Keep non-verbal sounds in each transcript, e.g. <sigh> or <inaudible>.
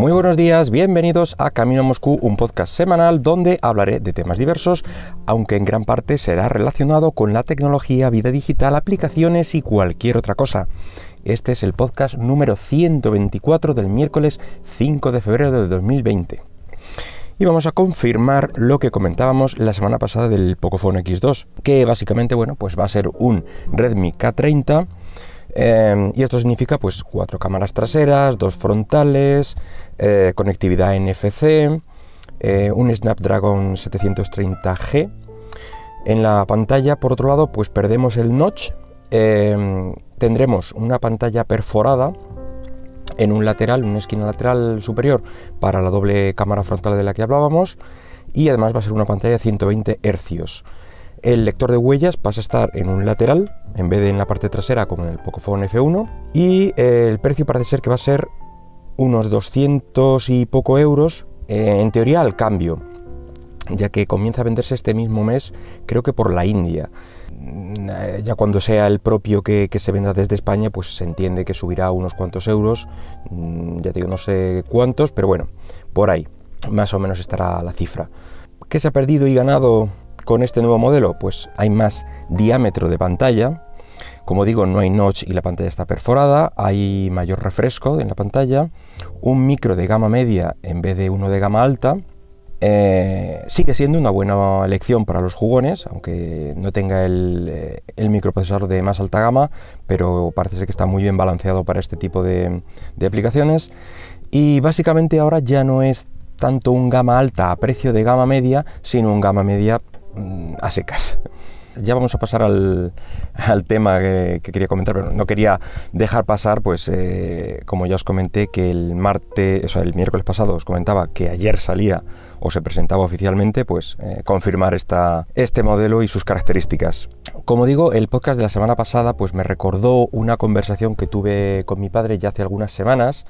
Muy buenos días, bienvenidos a Camino a Moscú, un podcast semanal donde hablaré de temas diversos, aunque en gran parte será relacionado con la tecnología, vida digital, aplicaciones y cualquier otra cosa. Este es el podcast número 124 del miércoles 5 de febrero de 2020. Y vamos a confirmar lo que comentábamos la semana pasada del Pocophone X2, que básicamente, bueno, pues va a ser un Redmi K30 Em, y esto significa pues cuatro cámaras traseras, dos frontales, eh, conectividad NFC, eh, un Snapdragon 730G. En la pantalla, por otro lado, pues perdemos el notch. Em, tendremos una pantalla perforada en un lateral, una esquina lateral superior para la doble cámara frontal de la que hablábamos. Y además va a ser una pantalla de 120 Hz. El lector de huellas pasa a estar en un lateral en vez de en la parte trasera como en el Pocophone F1 y eh, el precio parece ser que va a ser unos 200 y poco euros eh, en teoría al cambio ya que comienza a venderse este mismo mes creo que por la India. Mm, eh, ya cuando sea el propio que, se venda desde España pues se entiende que subirá unos cuantos euros mm, ya digo no sé cuántos pero bueno por ahí más o menos estará la cifra. ¿Qué se ha perdido y ganado con este nuevo modelo? Pues hay más diámetro de pantalla. Como digo, no hay notch y la pantalla está perforada, hay mayor refresco en la pantalla, un micro de gama media en vez de uno de gama alta. Eh, sigue siendo una buena elección para los jugones, aunque no tenga el, eh, el, microprocesador de más alta gama, pero parece ser que está muy bien balanceado para este tipo de, de aplicaciones. Y básicamente ahora ya no es tanto un gama alta a precio de gama media, sino un gama media a secas. Ya vamos a pasar al, tema que, quería comentar, pero no quería dejar pasar, pues eh, como ya os comenté, que el martes, o sea, el miércoles pasado os comentaba que ayer salía o se presentaba oficialmente, pues eh, confirmar esta, este modelo y sus características. Como digo, el podcast de la semana pasada pues me recordó una conversación que tuve con mi padre ya hace algunas semanas.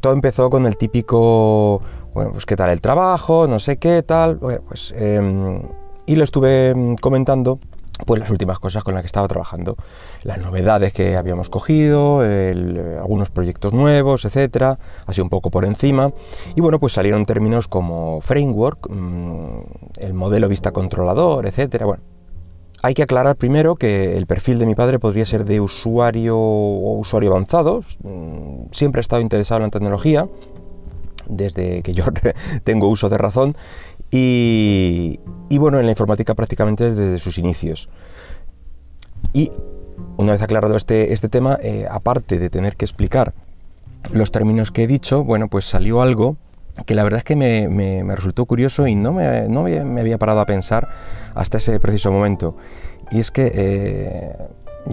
Todo empezó con el típico, bueno, pues qué tal el trabajo, no sé qué tal, bueno, pues... Em, y lo estuve mm, comentando pues las últimas cosas con las que estaba trabajando, las novedades que habíamos cogido, algunos proyectos nuevos, etcétera, así un poco por encima. Y bueno, pues salieron términos como framework, mm, el modelo vista controlador, etcétera. Bueno, hay que aclarar primero que el perfil de mi padre podría ser de usuario o usuario avanzado. Mm, siempre ha estado interesado en la tecnología, desde que yo <laughs> tengo uso de razón y, bueno, en la informática prácticamente desde sus inicios. Y una vez aclarado este, este tema, eh, aparte de tener que explicar los términos que he dicho, bueno, pues salió algo que la verdad es que me, resultó curioso y no, me, no me, había parado a pensar hasta ese preciso momento. Y es que, eh,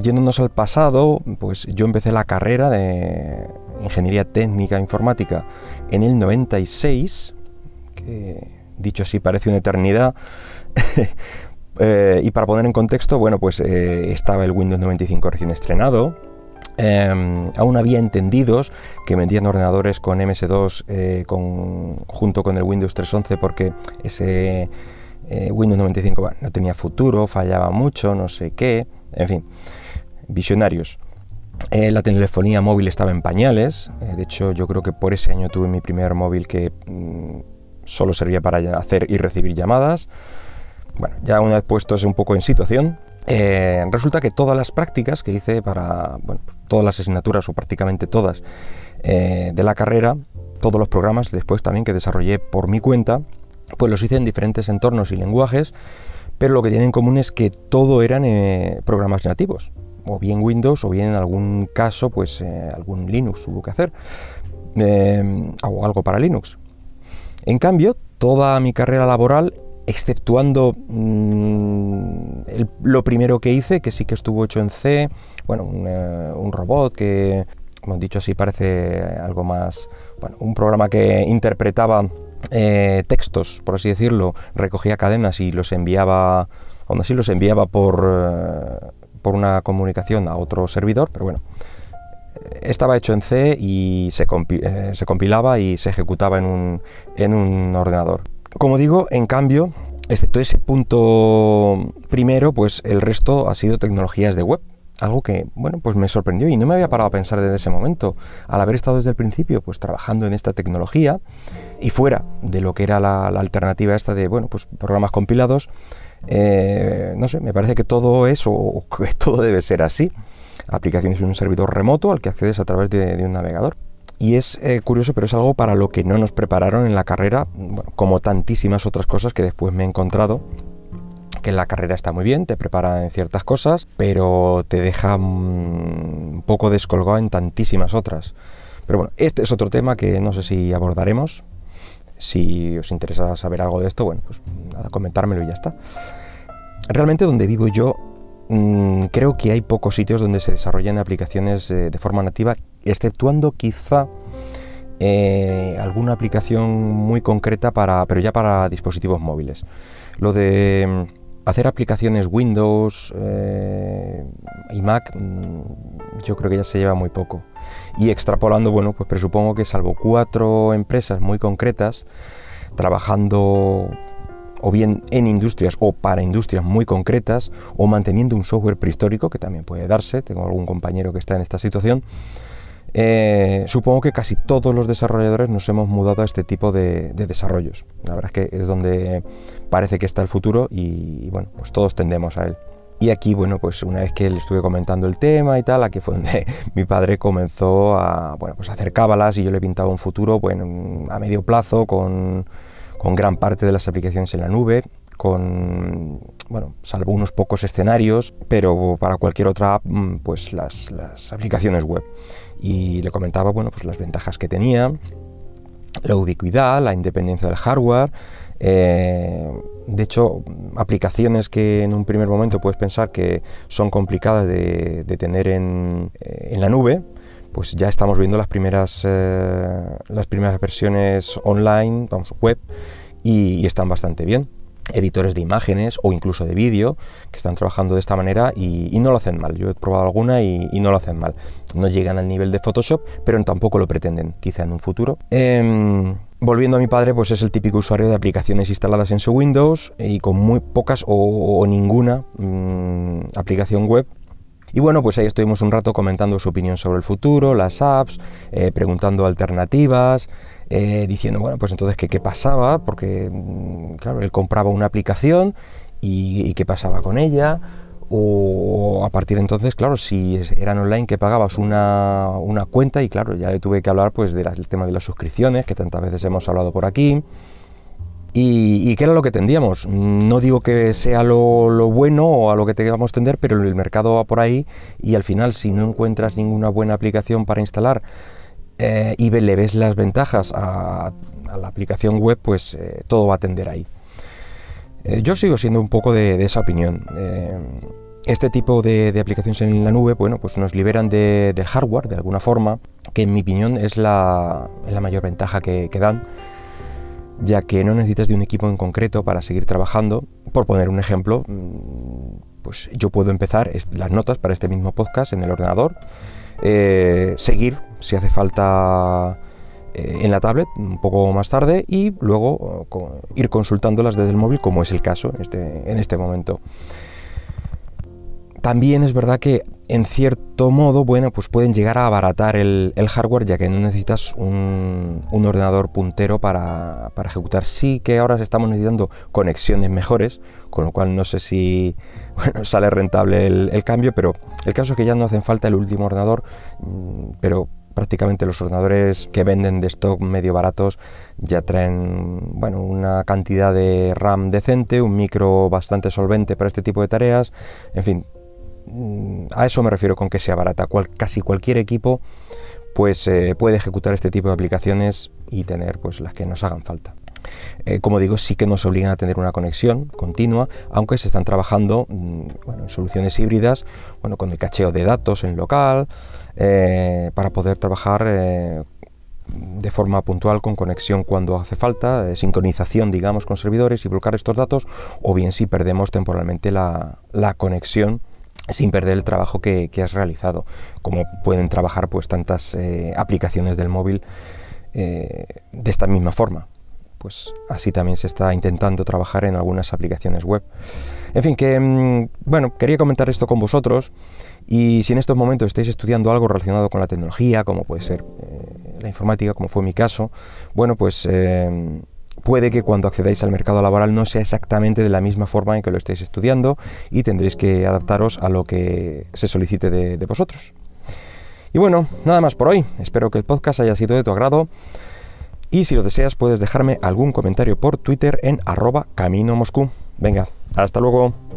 yéndonos al pasado, pues yo empecé la carrera de Ingeniería Técnica Informática en el 96, que dicho así parece una eternidad. <laughs> Eh, y para poner en contexto, bueno, pues eh, estaba el Windows 95 recién estrenado. Em, aún había entendidos que vendían ordenadores con MS2 eh, con, junto con el Windows 3.11 porque ese Windows 95 no tenía futuro, fallaba mucho, no sé qué, en fin, visionarios. la telefonía móvil estaba en pañales, de hecho yo creo que por ese año tuve mi primer móvil que mm, solo servía para hacer y recibir llamadas. Bueno, ya una vez puestos un poco en situación, eh, resulta que todas las prácticas que hice para bueno, pues todas las asignaturas o prácticamente todas eh, de la carrera, todos los programas después también que desarrollé por mi cuenta, pues los hice en diferentes entornos y lenguajes, pero lo que tienen en común es que todo eran eh, programas nativos, o bien Windows o bien en algún caso pues algún Linux hubo que hacer, o algo para Linux. En cambio, toda mi carrera laboral, exceptuando mm, lo primero que hice, que sí que estuvo hecho en C, bueno, un, eh, robot que, hemos dicho así, parece algo más, bueno, un programa que interpretaba eh, textos, por así decirlo, recogía cadenas y los enviaba, los enviaba por, eh, por una comunicación a otro servidor, pero bueno, estaba hecho en C y eh, se, compilaba y se ejecutaba en un, en un ordenador. Como digo, en cambio, excepto ese punto primero, pues el resto ha sido tecnologías de web. algo que, bueno, pues me sorprendió y no me había parado a pensar desde ese momento. Al haber estado desde el principio, pues trabajando en esta tecnología y fuera de lo que era la, alternativa esta de, bueno, pues programas compilados, eh, no sé, me parece que todo eso, o <laughs> que todo debe ser así. Aplicaciones en un servidor remoto al que accedes a través de, un navegador. Y es eh, curioso, pero es algo para lo que no nos prepararon en la carrera, como tantísimas otras cosas que después me he encontrado que la carrera está muy bien, te prepara en ciertas cosas, pero te deja mm, un poco descolgado en tantísimas otras. Pero bueno, este es otro tema que no sé si abordaremos. Si os interesa saber algo de esto, bueno, pues nada, comentármelo y ya está. Realmente donde vivo yo, mm, creo que hay pocos sitios donde se desarrollen aplicaciones eh, de forma nativa, exceptuando quizá eh, alguna aplicación muy concreta para, pero ya para dispositivos móviles. Lo de mm, hacer aplicaciones Windows eh, y Mac mm, yo creo que ya se lleva muy poco. Y extrapolando, bueno, pues presupongo que salvo cuatro empresas muy concretas, trabajando o bien en industrias o para industrias muy concretas, o manteniendo un software prehistórico, que también puede darse, tengo algún compañero que está en esta situación, eh, supongo que casi todos los desarrolladores nos hemos mudado a este tipo de, desarrollos. La verdad es que es donde parece que está el futuro y bueno, pues todos tendemos a él. Y aquí, bueno, pues una vez que le estuve comentando el tema y tal, aquí fue donde <laughs> mi padre comenzó a, bueno, pues hacer cábalas y yo le pintaba un futuro, bueno, a medio plazo con, con gran parte de las aplicaciones en la nube, con, bueno, salvo unos pocos escenarios, pero para cualquier otra app, mm, pues las, las aplicaciones web y le comentaba bueno, pues las ventajas que tenía, la ubicuidad, la independencia del hardware. Eh, de hecho, aplicaciones que en un primer momento puedes pensar que son complicadas de, tener eh, en, la nube, pues ya estamos viendo las primeras, eh, las primeras versiones online, vamos, web, y están bastante bien editores de imágenes o incluso de vídeo que están trabajando de esta manera y, no lo hacen mal. Yo he probado alguna y, no lo hacen mal. No llegan al nivel de Photoshop, pero tampoco lo pretenden, quizá en un futuro. Em, volviendo a mi padre, pues es el típico usuario de aplicaciones instaladas en su Windows y con muy pocas o, ninguna mm, aplicación web y bueno, pues ahí estuvimos un rato comentando su opinión sobre el futuro, las apps, eh, preguntando alternativas, eh, diciendo, bueno, pues entonces, ¿qué, ¿qué, pasaba? Porque, mm, claro, él compraba una aplicación y, qué pasaba con ella. O a partir de entonces, claro, si eran online que pagabas una, una cuenta y claro, ya le tuve que hablar pues del tema de las suscripciones, que tantas veces hemos hablado por aquí. Y, qué era lo que tendíamos. No digo que sea lo, bueno o a lo que tengamos tender, pero el mercado va por ahí y al final si no encuentras ninguna buena aplicación para instalar eh, y le ves las ventajas a, la aplicación web, pues eh, todo va a tender ahí. Eh, yo sigo siendo un poco de, esa opinión. este tipo de, aplicaciones en la nube, bueno, pues nos liberan del hardware de alguna forma, que en mi opinión es la, mayor ventaja que, que dan ya que no necesitas de un equipo en concreto para seguir trabajando. Por poner un ejemplo, mm, pues yo puedo empezar las notas para este mismo podcast en el ordenador, eh, seguir si hace falta eh, en la tablet un poco más tarde y luego ir consultándolas desde el móvil como es el caso este, en este momento. También es verdad que en cierto modo, bueno, pues pueden llegar a abaratar el, hardware ya que no necesitas un, ordenador puntero para, ejecutar. Sí que ahora estamos necesitando conexiones mejores, con lo cual no sé si <laughs> sale rentable el, cambio, pero el caso es que ya no hacen falta el último ordenador, mm, pero prácticamente los ordenadores que venden de stock medio baratos ya traen bueno, una cantidad de RAM decente, un micro bastante solvente para este tipo de tareas, en fin, a eso me refiero con que sea barata. casi cualquier equipo pues eh, puede ejecutar este tipo de aplicaciones y tener pues las que nos hagan falta. Eh, como digo, sí que nos obligan a tener una conexión continua, aunque se están trabajando mm, en soluciones híbridas, bueno, con el cacheo de datos en local, eh, para poder trabajar de forma puntual con conexión cuando hace falta, sincronización, digamos, con servidores y bloquear estos datos, o bien si perdemos temporalmente la conexión sin perder el trabajo que, has realizado, como pueden trabajar pues tantas eh, aplicaciones del móvil eh, de esta misma forma. Pues así también se está intentando trabajar en algunas aplicaciones web. En fin, que mm, bueno, quería comentar esto con vosotros Y si en estos momentos estáis estudiando algo relacionado con la tecnología, como puede ser eh, la informática, como fue mi caso, bueno, pues eh, puede que cuando accedáis al mercado laboral no sea exactamente de la misma forma en que lo estéis estudiando y tendréis que adaptaros a lo que se solicite de, vosotros. Y bueno, nada más por hoy. Espero que el podcast haya sido de tu agrado. Y si lo deseas, puedes dejarme algún comentario por Twitter en arroba camino Moscú. Venga, hasta luego.